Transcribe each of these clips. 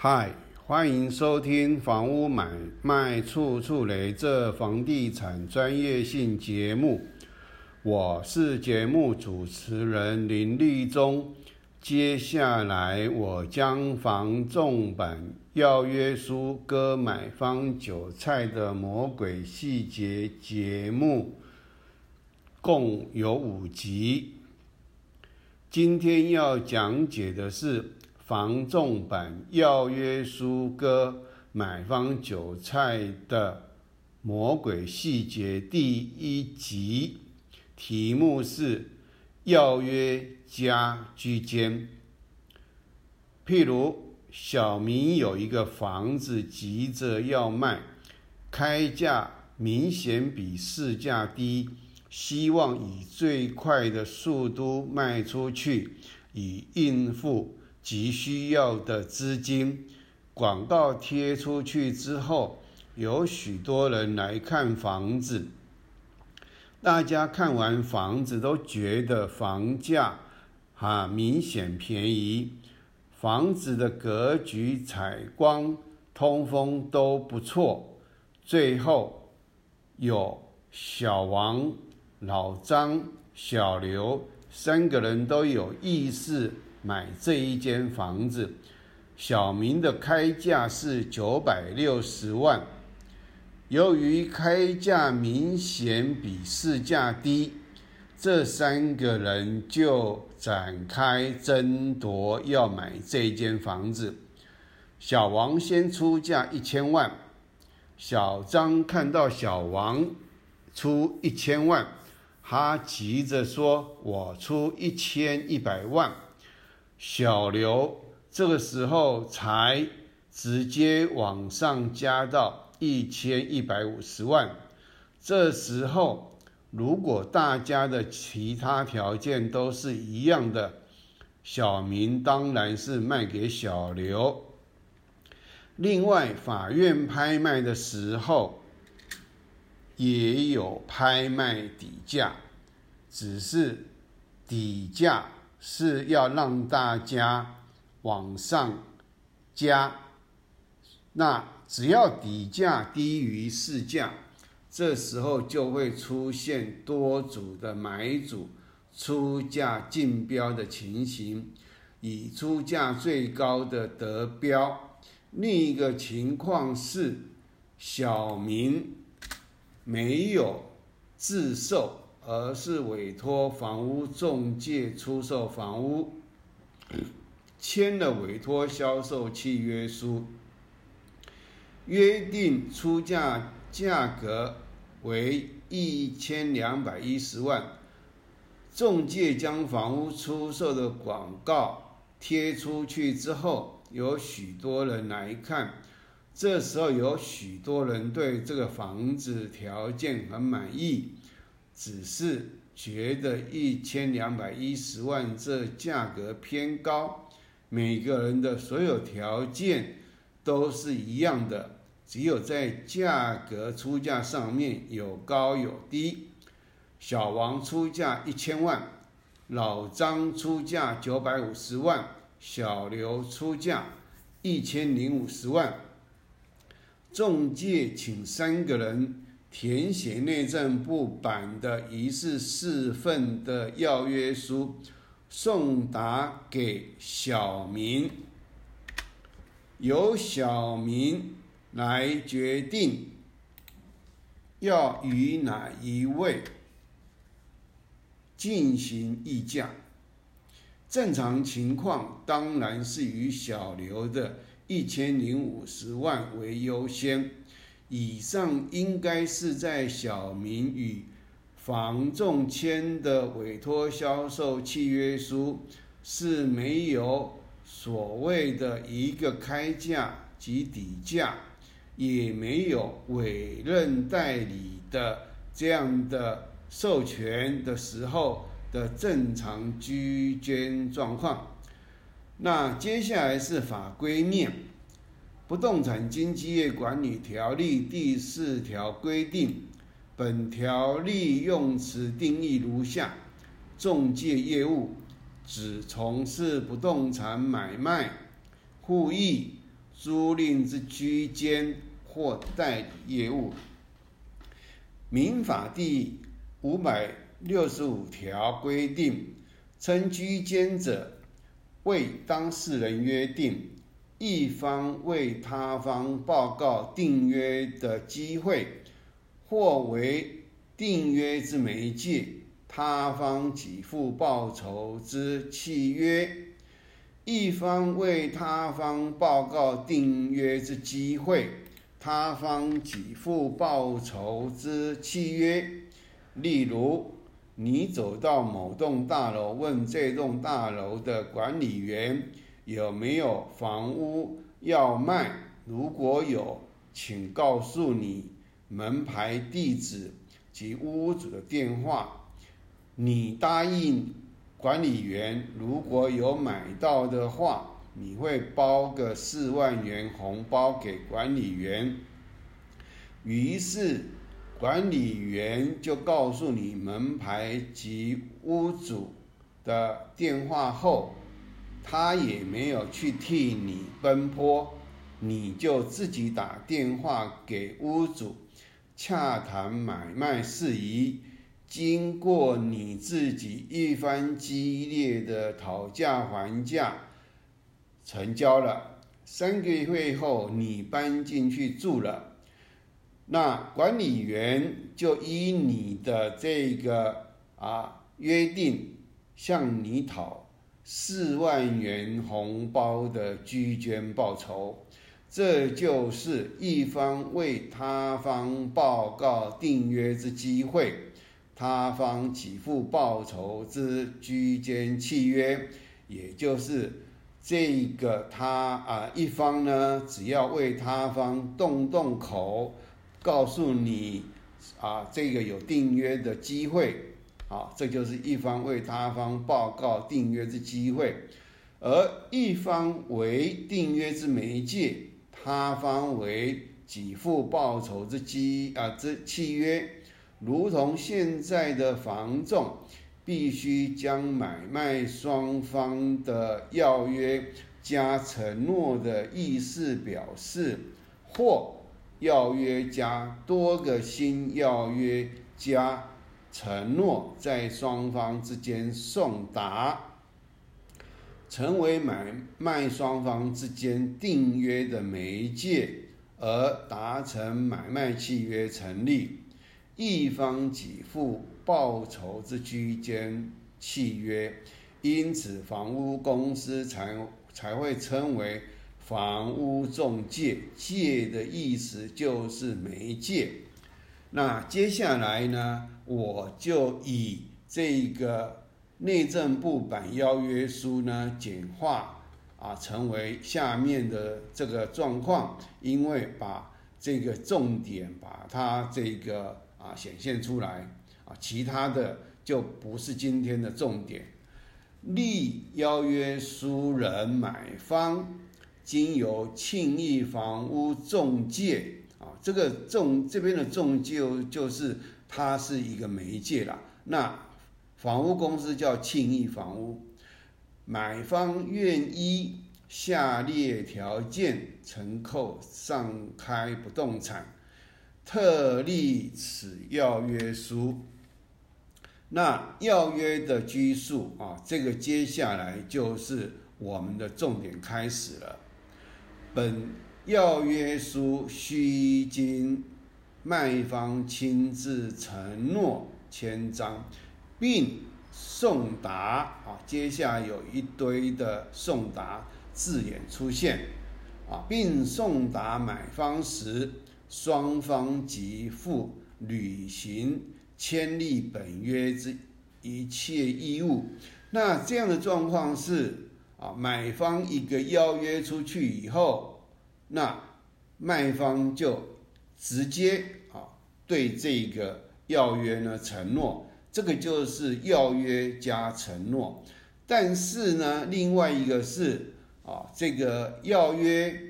嗨，欢迎收听《房屋买卖处处雷》这房地产专业性节目。我是节目主持人林立忠。接下来我将房仲版要约书割买方韭菜的魔鬼细节节目，共有五集。今天要讲解的是。房仲版要约书割买方韭菜的魔鬼细节第一集，题目是要约加居间。譬如小明有一个房子急着要卖，开价明显比市价低，希望以最快的速度卖出去，以应付。急需要的资金，广告贴出去之后，有许多人来看房子。大家看完房子都觉得房价啊明显便宜，房子的格局、采光、通风都不错。最后有小王、老张、小刘三个人都有意识。买这一间房子，小明的开价是九百六十万。由于开价明显比市价低，这三个人就展开争夺要买这间房子。小王先出价一千万，小张看到小王出一千万，他急着说：“我出一千一百万。”小刘这个时候才直接往上加到一千一百五十万。这时候，如果大家的其他条件都是一样的，小明当然是卖给小刘。另外，法院拍卖的时候也有拍卖底价，只是底价。是要让大家往上加，那只要底价低于市价，这时候就会出现多组的买主出价竞标的情形，以出价最高的得标。另一个情况是，小明没有自售。而是委托房屋中介出售房屋，签了委托销售契约书，约定出价价格为一千两百一十万。中介将房屋出售的广告贴出去之后，有许多人来看，这时候有许多人对这个房子条件很满意。只是觉得一千两百一十万这价格偏高，每个人的所有条件都是一样的，只有在价格出价上面有高有低。小王出价一千万，老张出价九百五十万，小刘出价一千零五十万。中介请三个人。填写内政部版的一式四份的要约书，送达给小明，由小明来决定要与哪一位进行议价。正常情况当然是与小刘的一千零五十万为优先。以上应该是在小明与房仲签的委托销售契约书是没有所谓的一个开价及底价，也没有委任代理的这样的授权的时候的正常居间状况。那接下来是法规面。不动产经纪业管理条例第四条规定，本条例用词定义如下：中介业务指从事不动产买卖、互易、租赁之居间或代理业务。民法第五百六十五条规定，称居间者，为当事人约定，一方为他方报告订约的机会，或为订约之媒介。他方给付报酬之契约，一方为他方报告订约之机会，他方给付报酬之契约。例如，你走到某栋大楼，问这栋大楼的管理员有没有房屋要卖，如果有，请告诉你门牌地址及屋主的电话。你答应管理员，如果有买到的话，你会包个四万元红包给管理员。于是，管理员就告诉你门牌及屋主的电话后，他也没有去替你奔波，你就自己打电话给屋主，洽谈买卖事宜。经过你自己一番激烈的讨价还价，成交了。三个月后，你搬进去住了，那管理员就依你的这个啊约定，向你讨四万元红包的居间报酬。这就是一方为他方报告订约之机会。他方给付报酬之居间契约，也就是这个他啊一方呢，只要为他方动动口，告诉你啊这个有订约的机会，好这就是一方为他方报告订约之机会，而一方为订约之媒介，他方为给付报酬之机啊之契约。如同现在的房仲，必须将买卖双方的要约加承诺的意思表示，或要约加多个新要约加承诺，在双方之间送达，成为买卖双方之间订约的媒介，而达成买卖契约成立。一方给付报酬之居间契约，因此房屋公司才才会称为房屋中介。介的意思就是媒介。那接下来呢，我就以这个内政部版邀约书呢简化啊，成为下面的这个状况，因为把这个重点把它这个。啊，显现出来啊，其他的就不是今天的重点。立邀约书人买方经由庆义房屋中介啊，这个中这边的中介就是它是一个媒介啦。那房屋公司叫庆义房屋，买方愿依下列条件承购上开不动产。特立此要约书，那要约的拘束啊，这个接下来就是我们的重点开始了。本要约书须经卖方亲自承诺签章，并送达啊，接下来有一堆的送达字眼出现啊，并送达买方时。双方即负履行签立本约之一切义务。那这样的状况是啊，买方一个邀约出去以后，那卖方就直接啊对这个要约呢承诺，这个就是要约加承诺。但是呢，另外一个是啊，这个要约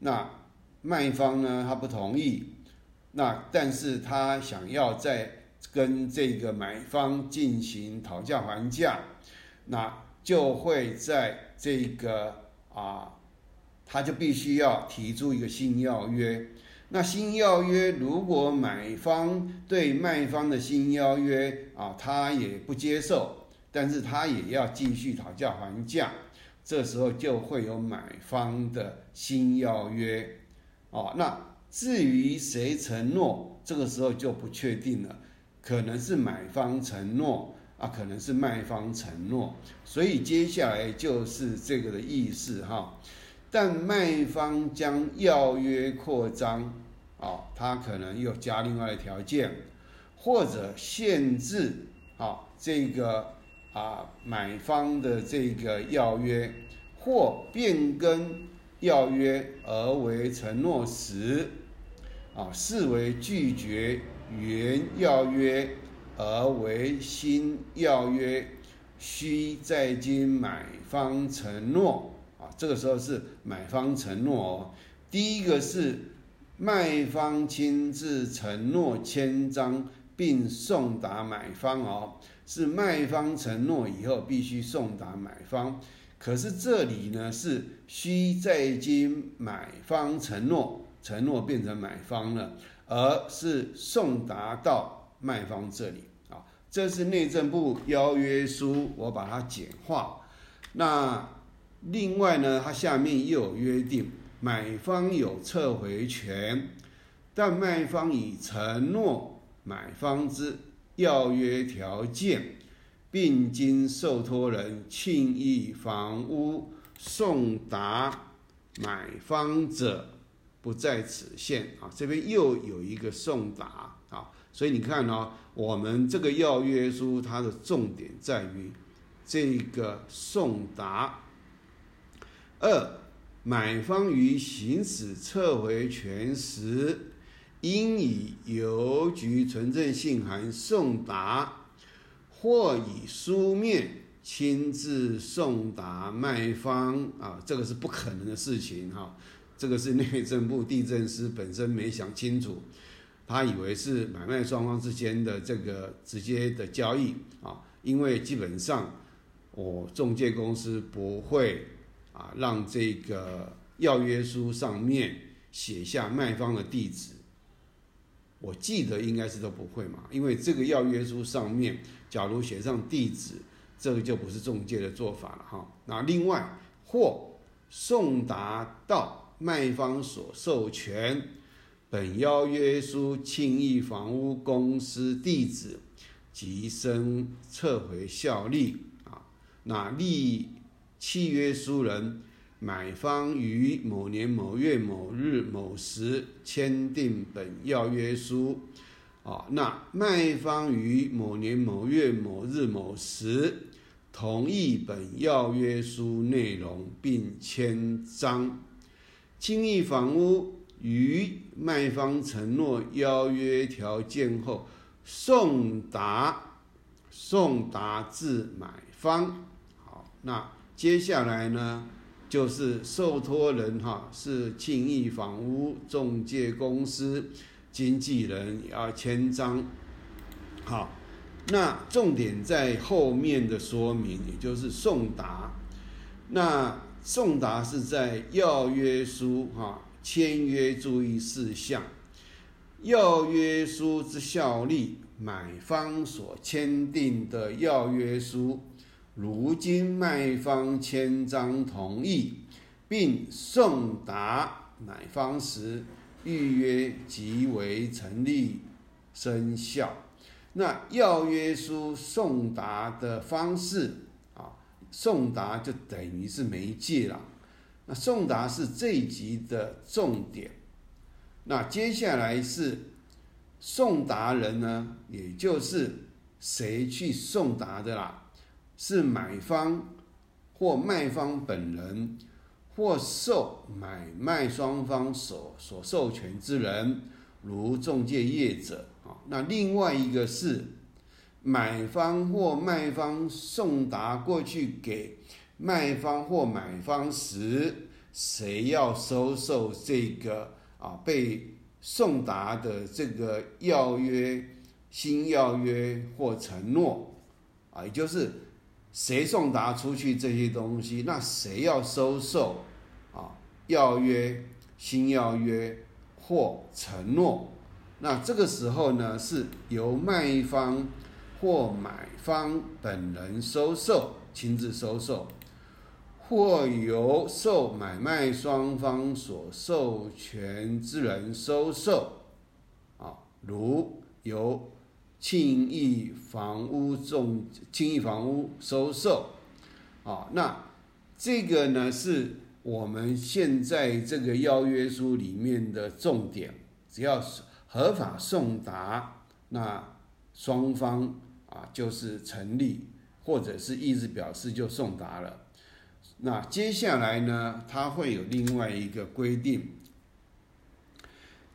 那。卖方呢，他不同意，那但是他想要再跟这个买方进行讨价还价，那就会在这个啊他就必须要提出一个新要约。那新要约如果买方对卖方的新要约啊，他也不接受，但是他也要继续讨价还价，这时候就会有买方的新要约。哦，那至于谁承诺，这个时候就不确定了，可能是买方承诺啊，可能是卖方承诺，所以接下来就是这个的意思哈。但卖方将要约扩张，啊，他可能又加另外的条件，或者限制啊这个啊买方的这个要约，或变更。要约而为承诺时，啊，视为拒绝原要约而为新要约，需再经买方承诺啊。这个时候是买方承诺哦。第一个是卖方亲自承诺签章并送达买方哦，是卖方承诺以后必须送达买方。可是这里呢是需在经买方承诺，承诺变成买方了，而是送达到卖方这里啊。这是内政部邀约书，我把它简化。那另外呢，它下面又有约定，买方有撤回权，但卖方已承诺买方之要约条件。并经受托人庆义房屋送达买方者，不在此限啊。这边又有一个送达啊，所以你看哦，我们这个要约书它的重点在于这个送达。二，买方于行使撤回权时，应以邮局存证信函送达。或以书面亲自送达卖方啊，这个是不可能的事情哈。这个是内政部地震司本身没想清楚，他以为是买卖双方之间的这个直接的交易啊，因为基本上我中介公司不会啊让这个要约书上面写下卖方的地址。我记得应该是都不会嘛，因为这个要约书上面，假如写上地址，这个就不是中介的做法了哈。那另外，或送达到卖方所授权本邀约书庆义房屋公司地址，即生撤回效力啊。那立契约书人。买方于某年某月某日某时签订本要约书，啊，那卖方于某年某月某日某时同意本要约书内容并签章。轻易房屋于卖方承诺邀约条件后送达，送达至买方。好，那接下来呢？就是受托人哈是庆义房屋中介公司经纪人要签章，好，那重点在后面的说明，也就是送达。那送达是在要约书哈签约注意事项，要约书之效力，买方所签订的要约书。如今卖方签章同意，并送达买方时，预约即为成立生效。那要约书送达的方式啊，送达就等于是媒介了。那送达是这一集的重点。那接下来是送达人呢，也就是谁去送达的啦。是买方或卖方本人，或受买卖双方所所授权之人，如中介业者啊。那另外一个是买方或卖方送达过去给卖方或买方时，谁要收受这个啊被送达的这个要约、新要约或承诺啊，也就是。谁送达出去这些东西，那谁要收受啊？要约、新要约或承诺。那这个时候呢，是由卖方或买方本人收受，亲自收受，或由受买卖双方所授权之人收受。啊，如由庆义房屋重庆义房屋收受。啊，那这个呢，是我们现在这个邀约书里面的重点，只要是。合法送达，那双方啊就是成立，或者是意思表示就送达了。那接下来呢，它会有另外一个规定，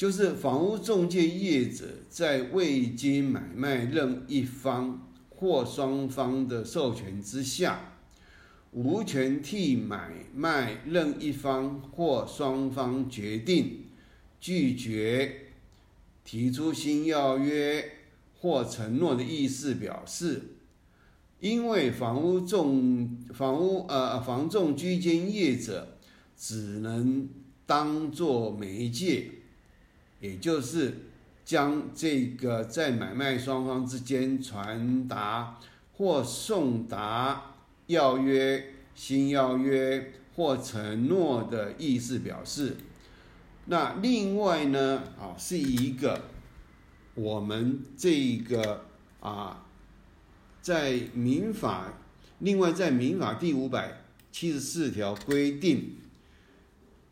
就是房屋中介业者在未经买卖任一方或双方的授权之下，无权替买卖任一方或双方决定拒绝。提出新要约或承诺的意思表示，因为房屋重房屋呃房仲居间业者只能当做媒介，也就是将这个在买卖双方之间传达或送达要约、新要约或承诺的意思表示。那另外呢，啊，是一个我们这个啊，在民法，另外在民法第五百七十四条规定，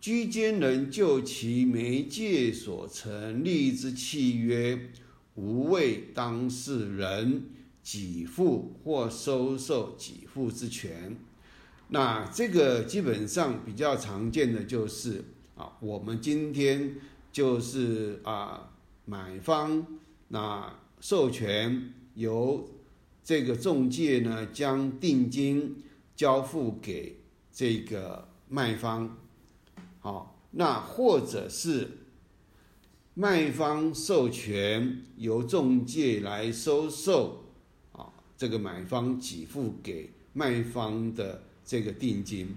居间人就其媒介所成立之契约，无为当事人给付或收受给付之权。那这个基本上比较常见的就是。啊，我们今天就是啊，买方那授权由这个中介呢，将定金交付给这个卖方，好，那或者是卖方授权由中介来收受啊，这个买方给付给卖方的这个定金，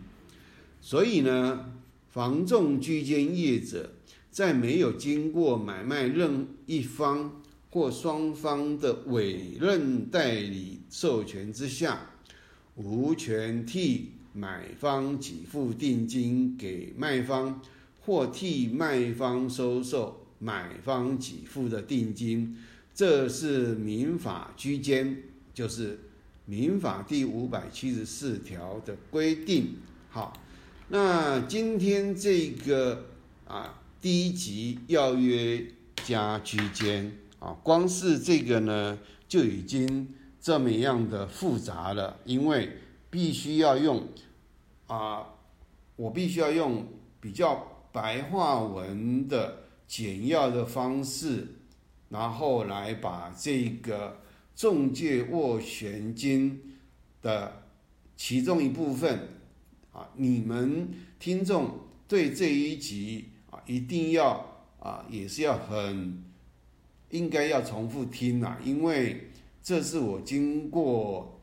所以呢。房仲居间业者在没有经过买卖任一方或双方的委任代理授权之下，无权替买方给付定金给卖方，或替卖方收受买方给付的定金。这是民法居间，就是民法第五百七十四条的规定。好。那今天这个啊，第一集要约加居间啊，光是这个呢就已经这么样的复杂了，因为必须要用啊，我必须要用比较白话文的简要的方式，然后来把这个中介斡旋金的其中一部分。啊，你们听众对这一集啊，一定要啊，也是要很应该要重复听啊，因为这是我经过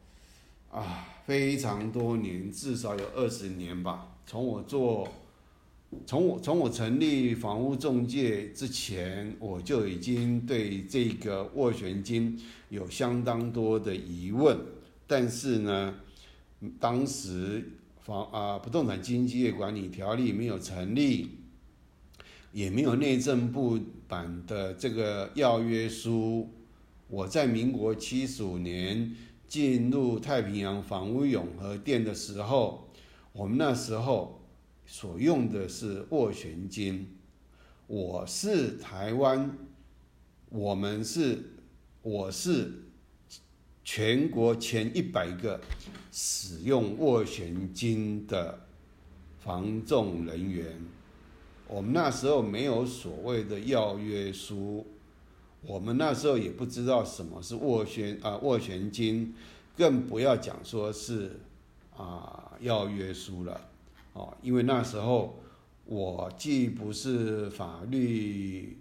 啊非常多年，至少有二十年吧。从我做，从我从我成立房屋中介之前，我就已经对这个斡旋金有相当多的疑问，但是呢，当时。房啊，不动产经纪业管理条例没有成立，也没有内政部版的这个要约书。我在民国七十五年进入太平洋房屋永和店的时候，我们那时候所用的是斡旋金。我是台湾，我们是，我是。全国前一百个使用斡旋金的房仲人员，我们那时候没有所谓的要约书，我们那时候也不知道什么是斡旋啊斡旋金，更不要讲说是啊要约书了哦，因为那时候我既不是法律，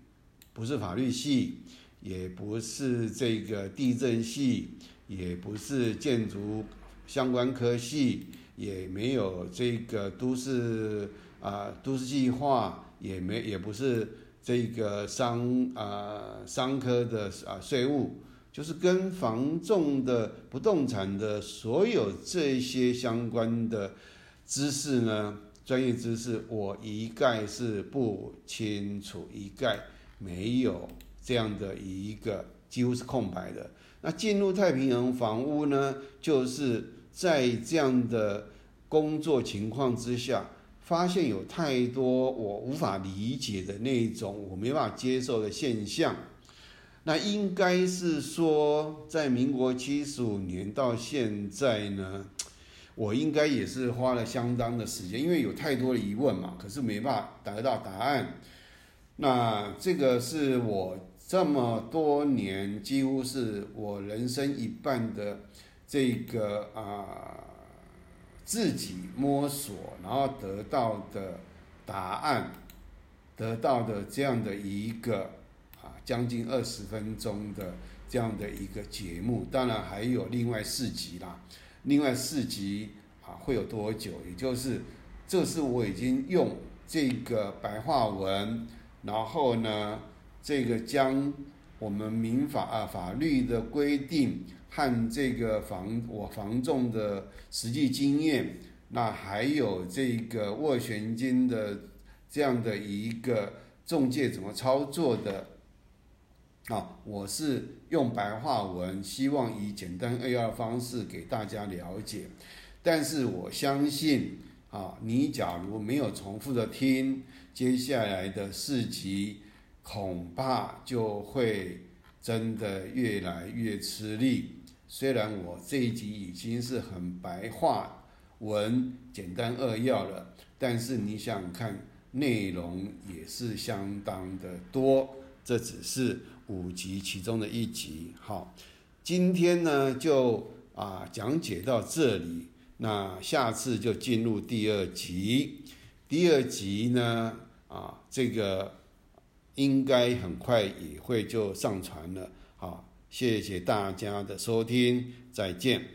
不是法律系，也不是这个地震系。也不是建筑相关科系，也没有这个都市啊都市计划，也没也不是这个商啊商科的啊税务，就是跟房仲的不动产的所有这些相关的知识呢，专业知识我一概是不清楚，一概没有这样的一个几乎是空白的。那进入太平洋房屋呢，就是在这样的工作情况之下，发现有太多我无法理解的那种我没办法接受的现象。那应该是说，在民国七十五年到现在呢，我应该也是花了相当的时间，因为有太多的疑问嘛，可是没办法得到答案。那这个是我。这么多年，几乎是我人生一半的这个啊自己摸索，然后得到的答案，得到的这样的一个啊将近二十分钟的这样的一个节目。当然还有另外四集啦，另外四集啊会有多久？也就是这是我已经用这个白话文，然后呢。这个将我们民法啊法律的规定和这个房我房仲的实际经验，那还有这个斡旋金的这样的一个中介怎么操作的啊？我是用白话文，希望以简单扼要方式给大家了解。但是我相信啊，你假如没有重复的听接下来的四集。恐怕就会真的越来越吃力。虽然我这一集已经是很白话文、简单扼要了，但是你想看，内容也是相当的多。这只是五集其中的一集。好，今天呢就啊讲解到这里，那下次就进入第二集。第二集呢啊这个。应该很快也会就上传了，好，谢谢大家的收听，再见。